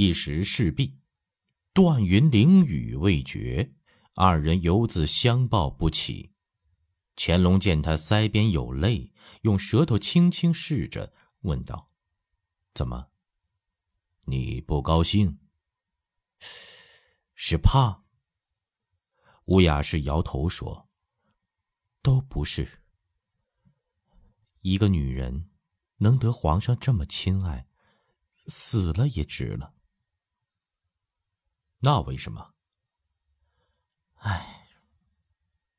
一时势毕，断云凌雨未绝，二人犹自相抱不起。乾隆见他腮边有泪，用舌头轻轻试着，问道：“怎么？你不高兴？是怕？”乌雅氏摇头说：“都不是。一个女人能得皇上这么亲爱，死了也值了。那为什么？唉，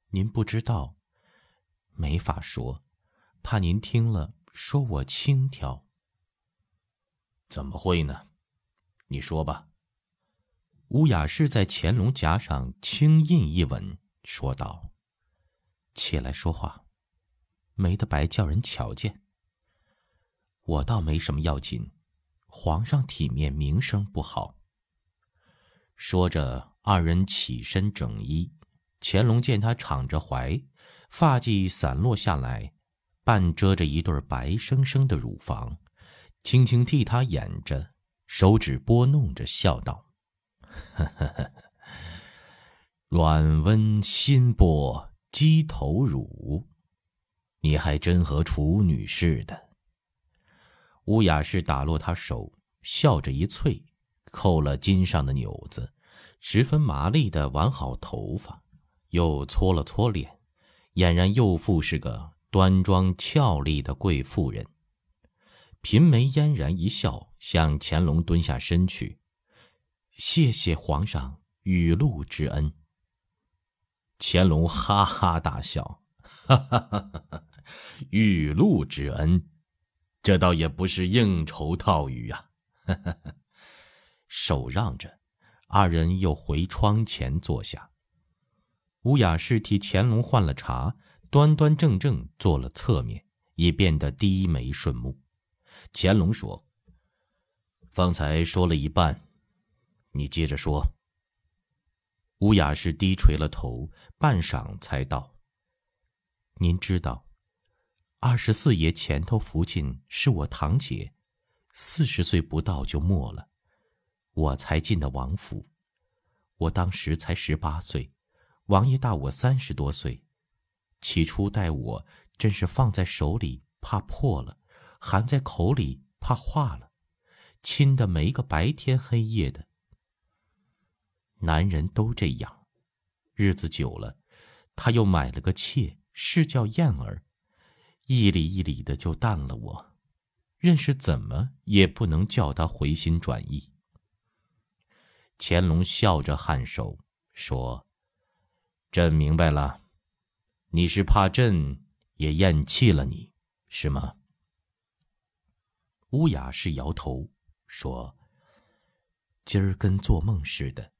您不知道。”没法说，怕您听了说我轻佻。怎么会呢？你说吧。乌雅氏在乾隆颊上轻印一吻，说道：“起来说话，没得白叫人瞧见。我倒没什么要紧，皇上体面名声不好。”说着，二人起身整衣。乾隆见他敞着怀。发髻散落下来，半遮着一对白生生的乳房，轻轻替他掩着，手指拨弄着，笑道：“呵呵呵，软温心波鸡头乳，你还真和处女似的。”乌雅氏打落他手，笑着一啐，扣了襟上的纽子，十分麻利的挽好头发，又搓了搓脸。俨然又妇是个端庄俏丽的贵妇人，颦眉嫣然一笑，向乾隆蹲下身去，谢谢皇上雨露之恩。乾隆哈哈大笑，哈哈哈哈！雨露之恩，这倒也不是应酬套语啊！哈哈哈！手让着，二人又回窗前坐下。吴雅氏替乾隆换了茶，端端正正坐了侧面，已变得低眉顺目。乾隆说：“方才说了一半，你接着说。”吴雅氏低垂了头，半晌才道：“您知道，二十四爷前头福晋是我堂姐，四十岁不到就没了，我才进的王府，我当时才十八岁。”王爷大我三十多岁，起初待我真是放在手里怕破了，含在口里怕化了，亲的没个白天黑夜的。男人都这样，日子久了，他又买了个妾，是叫燕儿，一里一里的就淡了我，认识怎么也不能叫他回心转意。乾隆笑着颔首说。朕明白了，你是怕朕也厌弃了你，是吗？乌雅是摇头说：“今儿跟做梦似的，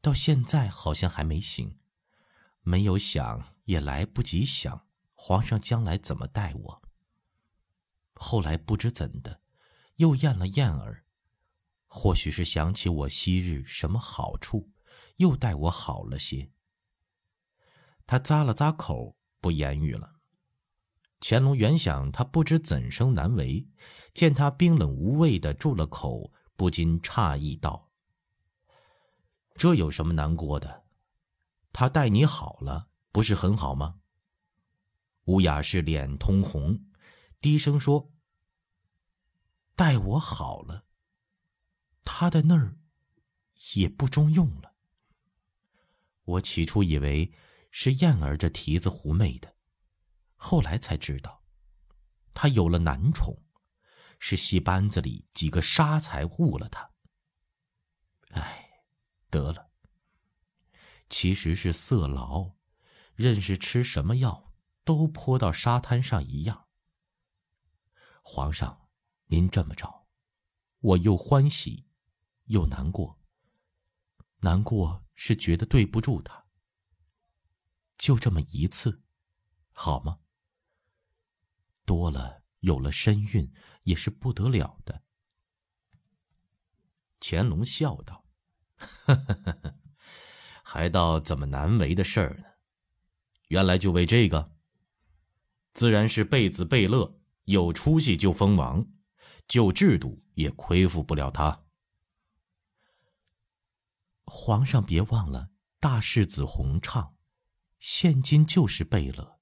到现在好像还没醒，没有想也来不及想皇上将来怎么待我。后来不知怎的，又验了燕儿，或许是想起我昔日什么好处，又待我好了些。”他咂了咂口，不言语了。乾隆原想他不知怎生难为，见他冰冷无味的住了口，不禁诧异道：“这有什么难过的？他待你好了，不是很好吗？”乌雅氏脸通红，低声说：“待我好了，他的那儿也不中用了。我起初以为……”是燕儿这蹄子狐媚的，后来才知道，他有了男宠，是戏班子里几个杀才误了他。哎，得了，其实是色牢，认识吃什么药都泼到沙滩上一样。皇上，您这么着，我又欢喜，又难过。难过是觉得对不住他。就这么一次，好吗？多了有了身孕，也是不得了的。乾隆笑道：“ 还道怎么难为的事儿呢？原来就为这个。自然是贝子贝勒有出息就封王，旧制度也亏负不了他。皇上别忘了大世子弘畅，现今就是贝勒。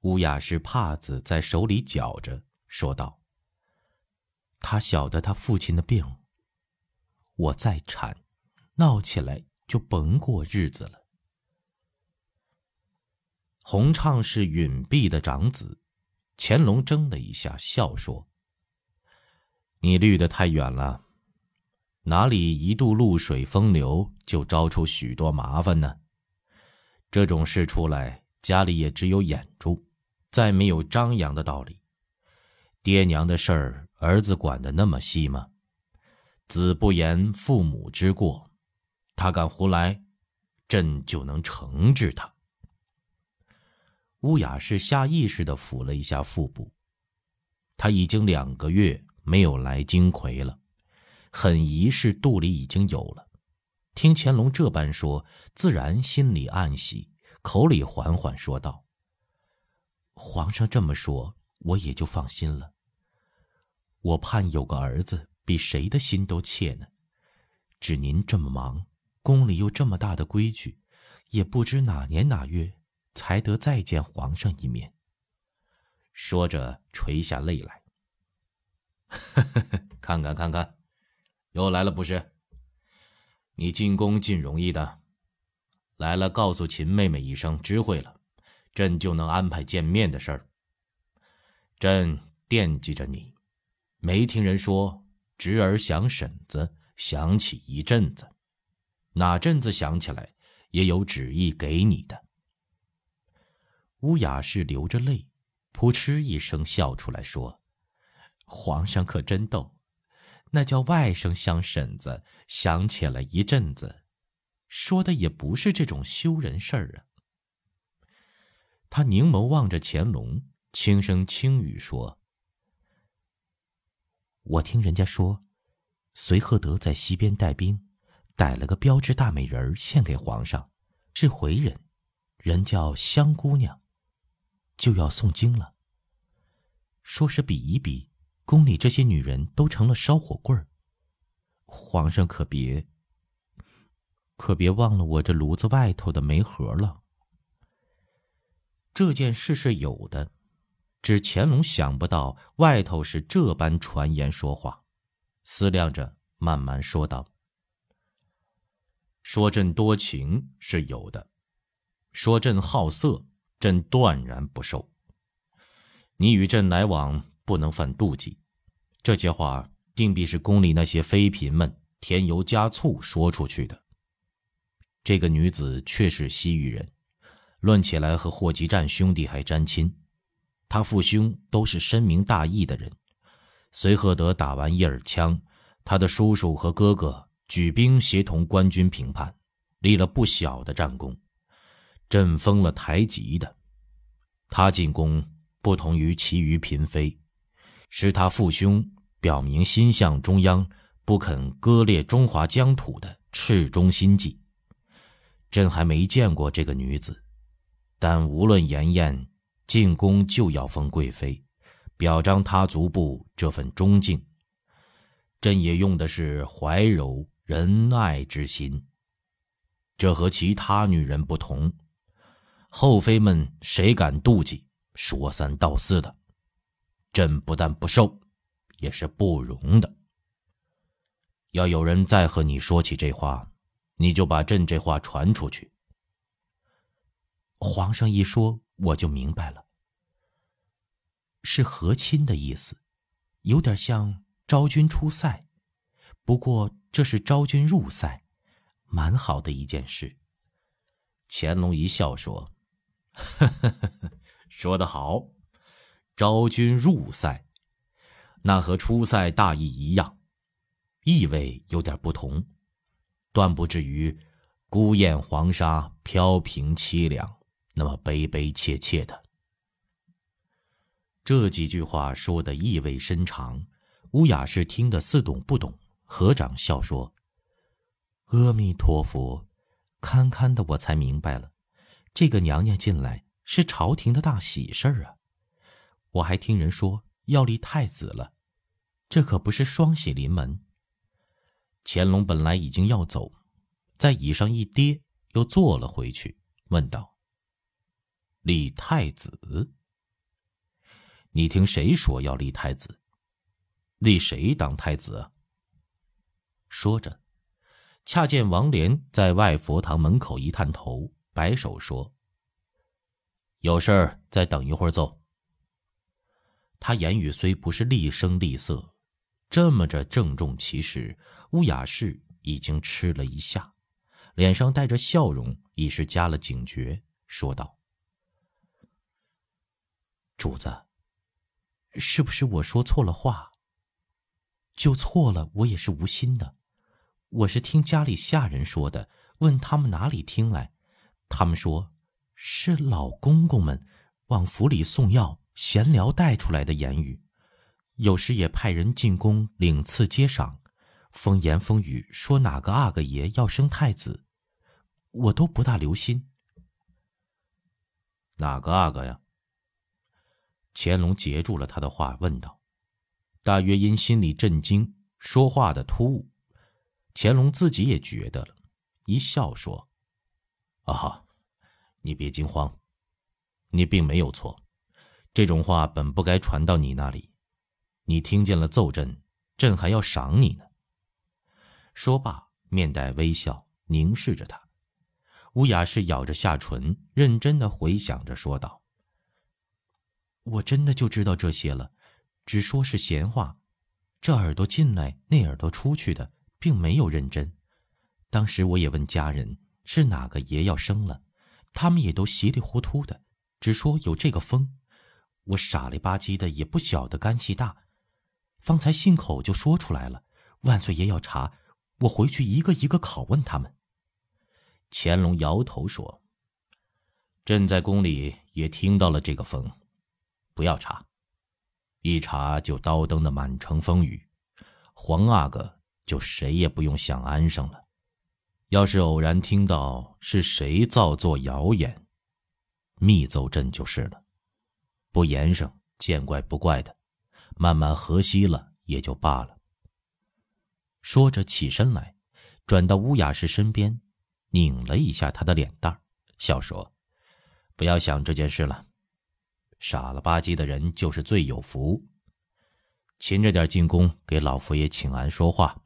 乌雅氏帕子在手里搅着，说道：“他晓得他父亲的病。我再产，闹起来就甭过日子了。”洪畅是允弼的长子，乾隆怔了一下，笑说：“你虑得太远了，哪里一度露水风流就招出许多麻烦呢？这种事出来，家里也只有掩住，再没有张扬的道理。爹娘的事儿，儿子管得那么细吗？子不言父母之过，他敢胡来，朕就能惩治他。”乌雅氏下意识的抚了一下腹部，他已经两个月没有来金葵了，很疑是肚里已经有了。听乾隆这般说，自然心里暗喜，口里缓缓说道：“皇上这么说，我也就放心了。我盼有个儿子，比谁的心都切呢。只您这么忙，宫里又这么大的规矩，也不知哪年哪月。”才得再见皇上一面。说着，垂下泪来。看 看看看，又来了不是？你进宫进容易的，来了告诉秦妹妹一声，知会了，朕就能安排见面的事儿。朕惦记着你，没听人说侄儿想婶子，想起一阵子，哪阵子想起来，也有旨意给你的。乌雅氏流着泪，扑哧一声笑出来，说：“皇上可真逗，那叫外甥想婶子，想起了一阵子，说的也不是这种羞人事儿啊。”他凝眸望着乾隆，轻声轻语说：“我听人家说，隋赫德在西边带兵，逮了个标致大美人献给皇上，是回人，人叫香姑娘。”就要诵经了。说是比一比，宫里这些女人都成了烧火棍儿。皇上可别，可别忘了我这炉子外头的煤盒了。这件事是有的，只乾隆想不到外头是这般传言说话，思量着，慢慢说道：“说朕多情是有的，说朕好色。”朕断然不受。你与朕来往，不能犯妒忌。这些话定必是宫里那些妃嫔们添油加醋说出去的。这个女子确是西域人，论起来和霍吉战兄弟还沾亲。他父兄都是深明大义的人。随赫德打完一耳枪，他的叔叔和哥哥举兵协同官军平叛，立了不小的战功。朕封了台籍的，他进宫不同于其余嫔妃，是他父兄表明心向中央，不肯割裂中华疆土的赤忠心计。朕还没见过这个女子，但无论颜艳，进宫就要封贵妃，表彰她族部这份忠敬。朕也用的是怀柔仁爱之心，这和其他女人不同。后妃们谁敢妒忌？说三道四的，朕不但不收，也是不容的。要有人再和你说起这话，你就把朕这话传出去。皇上一说，我就明白了，是和亲的意思，有点像昭君出塞，不过这是昭君入塞，蛮好的一件事。乾隆一笑说。呵呵呵，说得好，昭君入塞，那和出塞大意一样，意味有点不同，断不至于孤雁黄沙飘萍凄凉，那么悲悲切切的。这几句话说的意味深长，乌雅氏听得似懂不懂，合掌笑说：“阿弥陀佛，堪堪的我才明白了。”这个娘娘进来是朝廷的大喜事儿啊！我还听人说要立太子了，这可不是双喜临门。乾隆本来已经要走，在椅上一跌，又坐了回去，问道：“立太子？你听谁说要立太子？立谁当太子？”说着，恰见王莲在外佛堂门口一探头，摆手说：“有事儿，再等一会儿奏。”他言语虽不是厉声厉色。这么着郑重其事，乌雅氏已经吃了一下，脸上带着笑容，已是加了警觉，说道：“主子，是不是我说错了话？就错了，我也是无心的。我是听家里下人说的，问他们哪里听来，他们说是老公公们往府里送药、闲聊带出来的言语。”有时也派人进宫领赐接赏，风言风语说哪个阿哥爷要生太子，我都不大留心。哪个阿哥呀？乾隆截住了他的话，问道。大约因心里震惊，说话的突兀，乾隆自己也觉得了，一笑说：“啊，你别惊慌，你并没有错，这种话本不该传到你那里。”你听见了奏朕，朕还要赏你呢。说罢，面带微笑，凝视着他。乌雅氏咬着下唇，认真的回想着，说道：“我真的就知道这些了，只说是闲话。这耳朵进来，那耳朵出去的，并没有认真。当时我也问家人是哪个爷要生了，他们也都稀里糊涂的，只说有这个风。我傻里吧唧的，也不晓得干系大。”方才信口就说出来了，万岁爷要查，我回去一个一个拷问他们。乾隆摇头说：“朕在宫里也听到了这个风，不要查，一查就刀登的满城风雨，皇阿哥就谁也不用想安生了。要是偶然听到是谁造作谣言，密奏朕就是了，不言声，见怪不怪的。”慢慢和稀了也就罢了。说着起身来，转到乌雅氏身边，拧了一下她的脸蛋笑说：“不要想这件事了。傻了吧唧的人就是最有福。勤着点进宫给老佛爷请安说话。”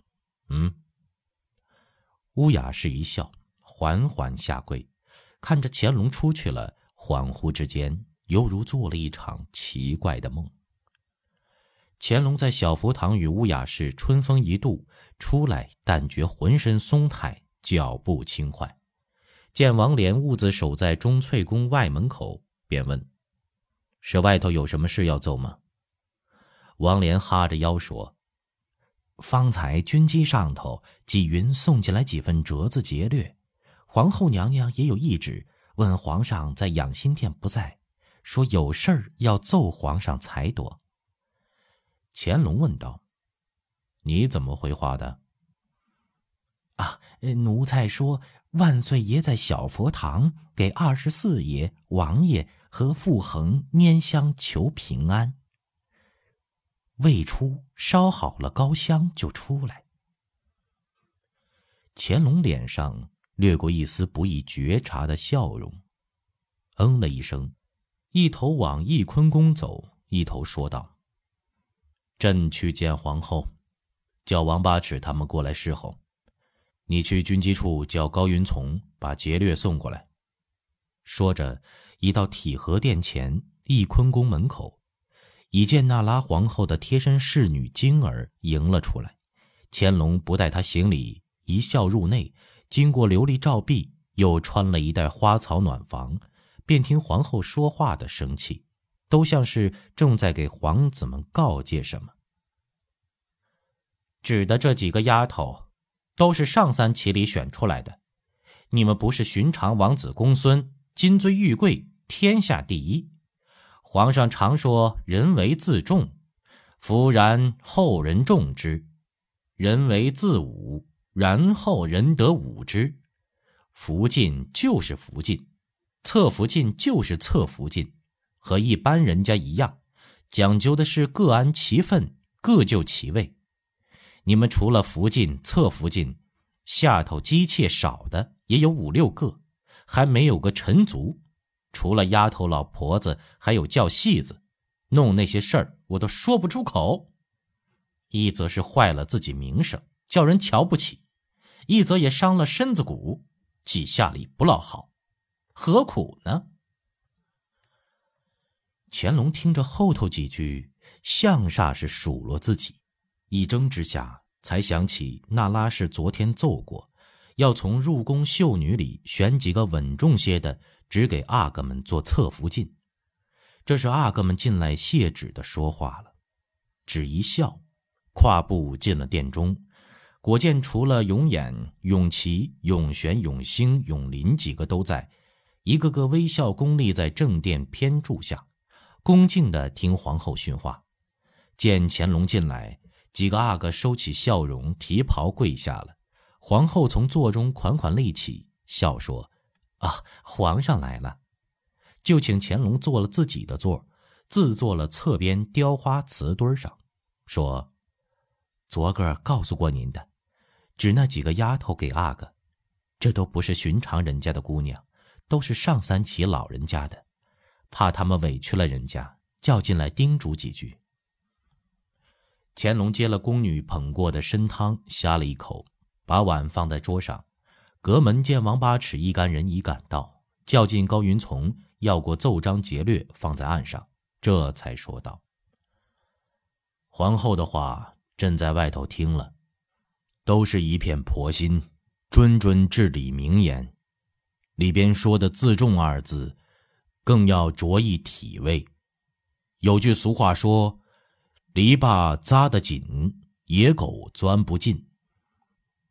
嗯。乌雅氏一笑，缓缓下跪，看着乾隆出去了，恍惚之间犹如做了一场奇怪的梦。乾隆在小福堂与乌雅氏春风一度，出来但觉浑身松泰，脚步轻快。见王莲兀自守在钟粹宫外门口，便问：“是外头有什么事要奏吗？”王莲哈着腰说：“方才军机上头纪云送进来几份折子劫掠，皇后娘娘也有懿旨，问皇上在养心殿不在，说有事儿要奏皇上才多。”乾隆问道：“你怎么回话的？”啊，奴才说万岁爷在小佛堂给二十四爷、王爷和傅恒拈香求平安。未出烧好了高香就出来。乾隆脸上掠过一丝不易觉察的笑容，嗯了一声，一头往翊坤宫走，一头说道。朕去见皇后，叫王八尺他们过来侍候。你去军机处叫高云从把劫掠送过来。说着，已到体和殿前翊坤宫门口，已见那拉皇后的贴身侍女晶儿迎了出来。乾隆不待她行礼，一笑入内，经过琉璃照壁，又穿了一带花草暖房，便听皇后说话的声气。都像是正在给皇子们告诫什么。指的这几个丫头，都是上三旗里选出来的。你们不是寻常王子公孙，金尊玉贵，天下第一。皇上常说人为自重，夫然后人重之；人为自侮，然后人得侮之。福晋就是福晋，侧福晋就是侧福晋。和一般人家一样，讲究的是各安其分，各就其位。你们除了福晋、侧福晋，下头姬妾少的也有五六个，还没有个臣族。除了丫头、老婆子，还有叫戏子，弄那些事儿，我都说不出口。一则是坏了自己名声，叫人瞧不起；一则也伤了身子骨，既下里不落好，何苦呢？乾隆听着后头几句，像煞是数落自己，一怔之下，才想起那拉氏昨天奏过，要从入宫秀女里选几个稳重些的，只给阿哥们做侧福晋。这是阿哥们进来谢旨的说话了，只一笑。跨步进了殿中，果见除了永琰、永琪、永璇、永兴、永林几个都在，一个个微笑恭立在正殿偏柱下，恭敬地听皇后训话。见乾隆进来，几个阿哥收起笑容，提袍跪下了。皇后从座中款款立起，笑说：“啊，皇上来了。”就请乾隆坐了自己的座，自坐了侧边雕花瓷墩上，说。昨个告诉过您的，指那几个丫头给阿哥，这都不是寻常人家的姑娘，都是上三旗老人家的，怕他们委屈了人家，叫进来叮嘱几句。乾隆接了宫女捧过的参汤，呷了一口，把碗放在桌上。隔门见王八尺一干人已赶到，叫进高云从，要过奏章节略，放在案上，这才说道：“皇后的话。”朕在外头听了，都是一片婆心，谆谆至理名言。里边说的“自重”二字，更要着意体味。有句俗话说：“篱笆扎得紧，野狗钻不进。”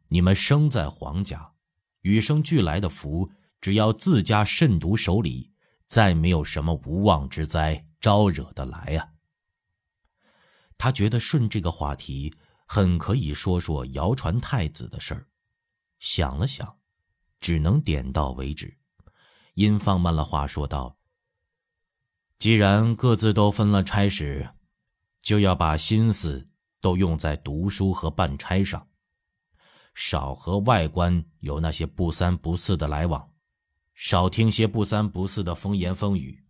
你们生在皇家，与生俱来的福，只要自家慎独守礼，再没有什么无妄之灾招惹得来啊。他觉得顺这个话题，很可以说说谣传太子的事儿。想了想，只能点到为止，因放慢了话说道：“既然各自都分了差事，就要把心思都用在读书和办差上，少和外官有那些不三不四的来往，少听些不三不四的风言风语。”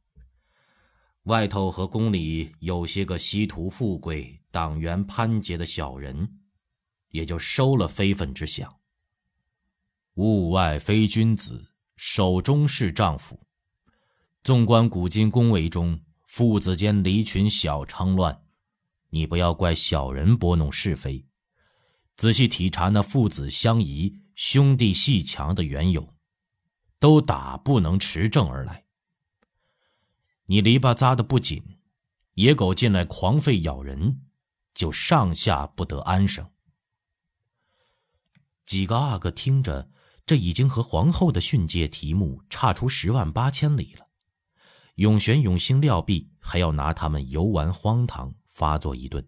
外头和宫里有些个稀图富贵、党员攀结的小人，也就收了非分之想。物外非君子，手中是丈夫。纵观古今宫闱中，父子间离群小昌乱，你不要怪小人拨弄是非，仔细体察那父子相宜、兄弟戏强的缘由，都打不能持正而来。你篱笆扎的不紧，野狗进来狂吠咬人，就上下不得安生。几个阿哥听着，这已经和皇后的训诫题目差出十万八千里了。永玄、永兴料必还要拿他们游玩荒唐，发作一顿，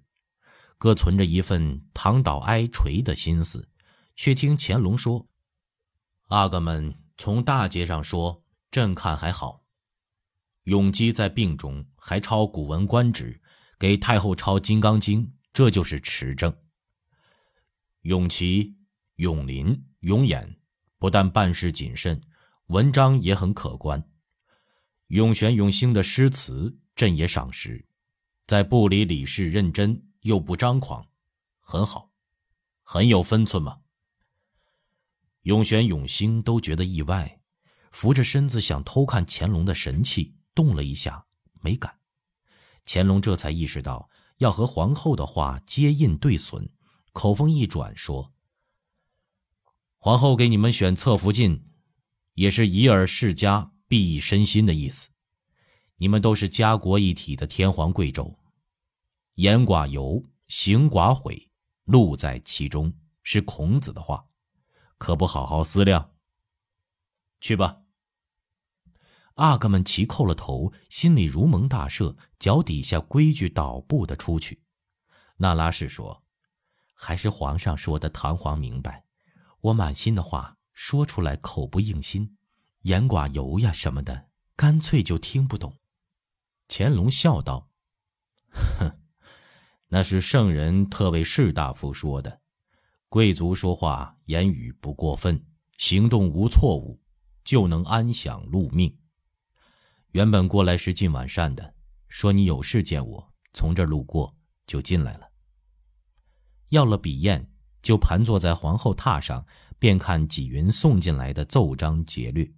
各存着一份躺倒挨锤的心思，却听乾隆说：“阿哥们从大街上说，朕看还好。”永基在病中还抄《古文观止》，给太后抄《金刚经》，这就是持正。永琪、永林、永琰不但办事谨慎，文章也很可观。永玄、永兴的诗词，朕也赏识，在部里理事认真又不张狂，很好，很有分寸嘛。永玄、永兴都觉得意外，扶着身子想偷看乾隆的神气。动了一下，没敢。乾隆这才意识到要和皇后的话接应对损，口风一转说：“皇后给你们选侧福晋，也是以尔世家，裨益身心的意思。你们都是家国一体的天皇贵胄，言寡尤，行寡悔，路在其中，是孔子的话，可不好好思量。去吧。”阿哥们齐叩了头，心里如蒙大赦，脚底下规矩倒步的出去。那拉氏说：“还是皇上说的堂皇明白，我满心的话说出来口不应心，言寡尤呀什么的，干脆就听不懂。”乾隆笑道：“哼，那是圣人特为士大夫说的，贵族说话言语不过分，行动无错误，就能安享禄命。原本过来是进晚膳的，说你有事见我，从这儿路过就进来了。要了笔砚，就盘坐在皇后榻上，便看纪云送进来的奏章节律。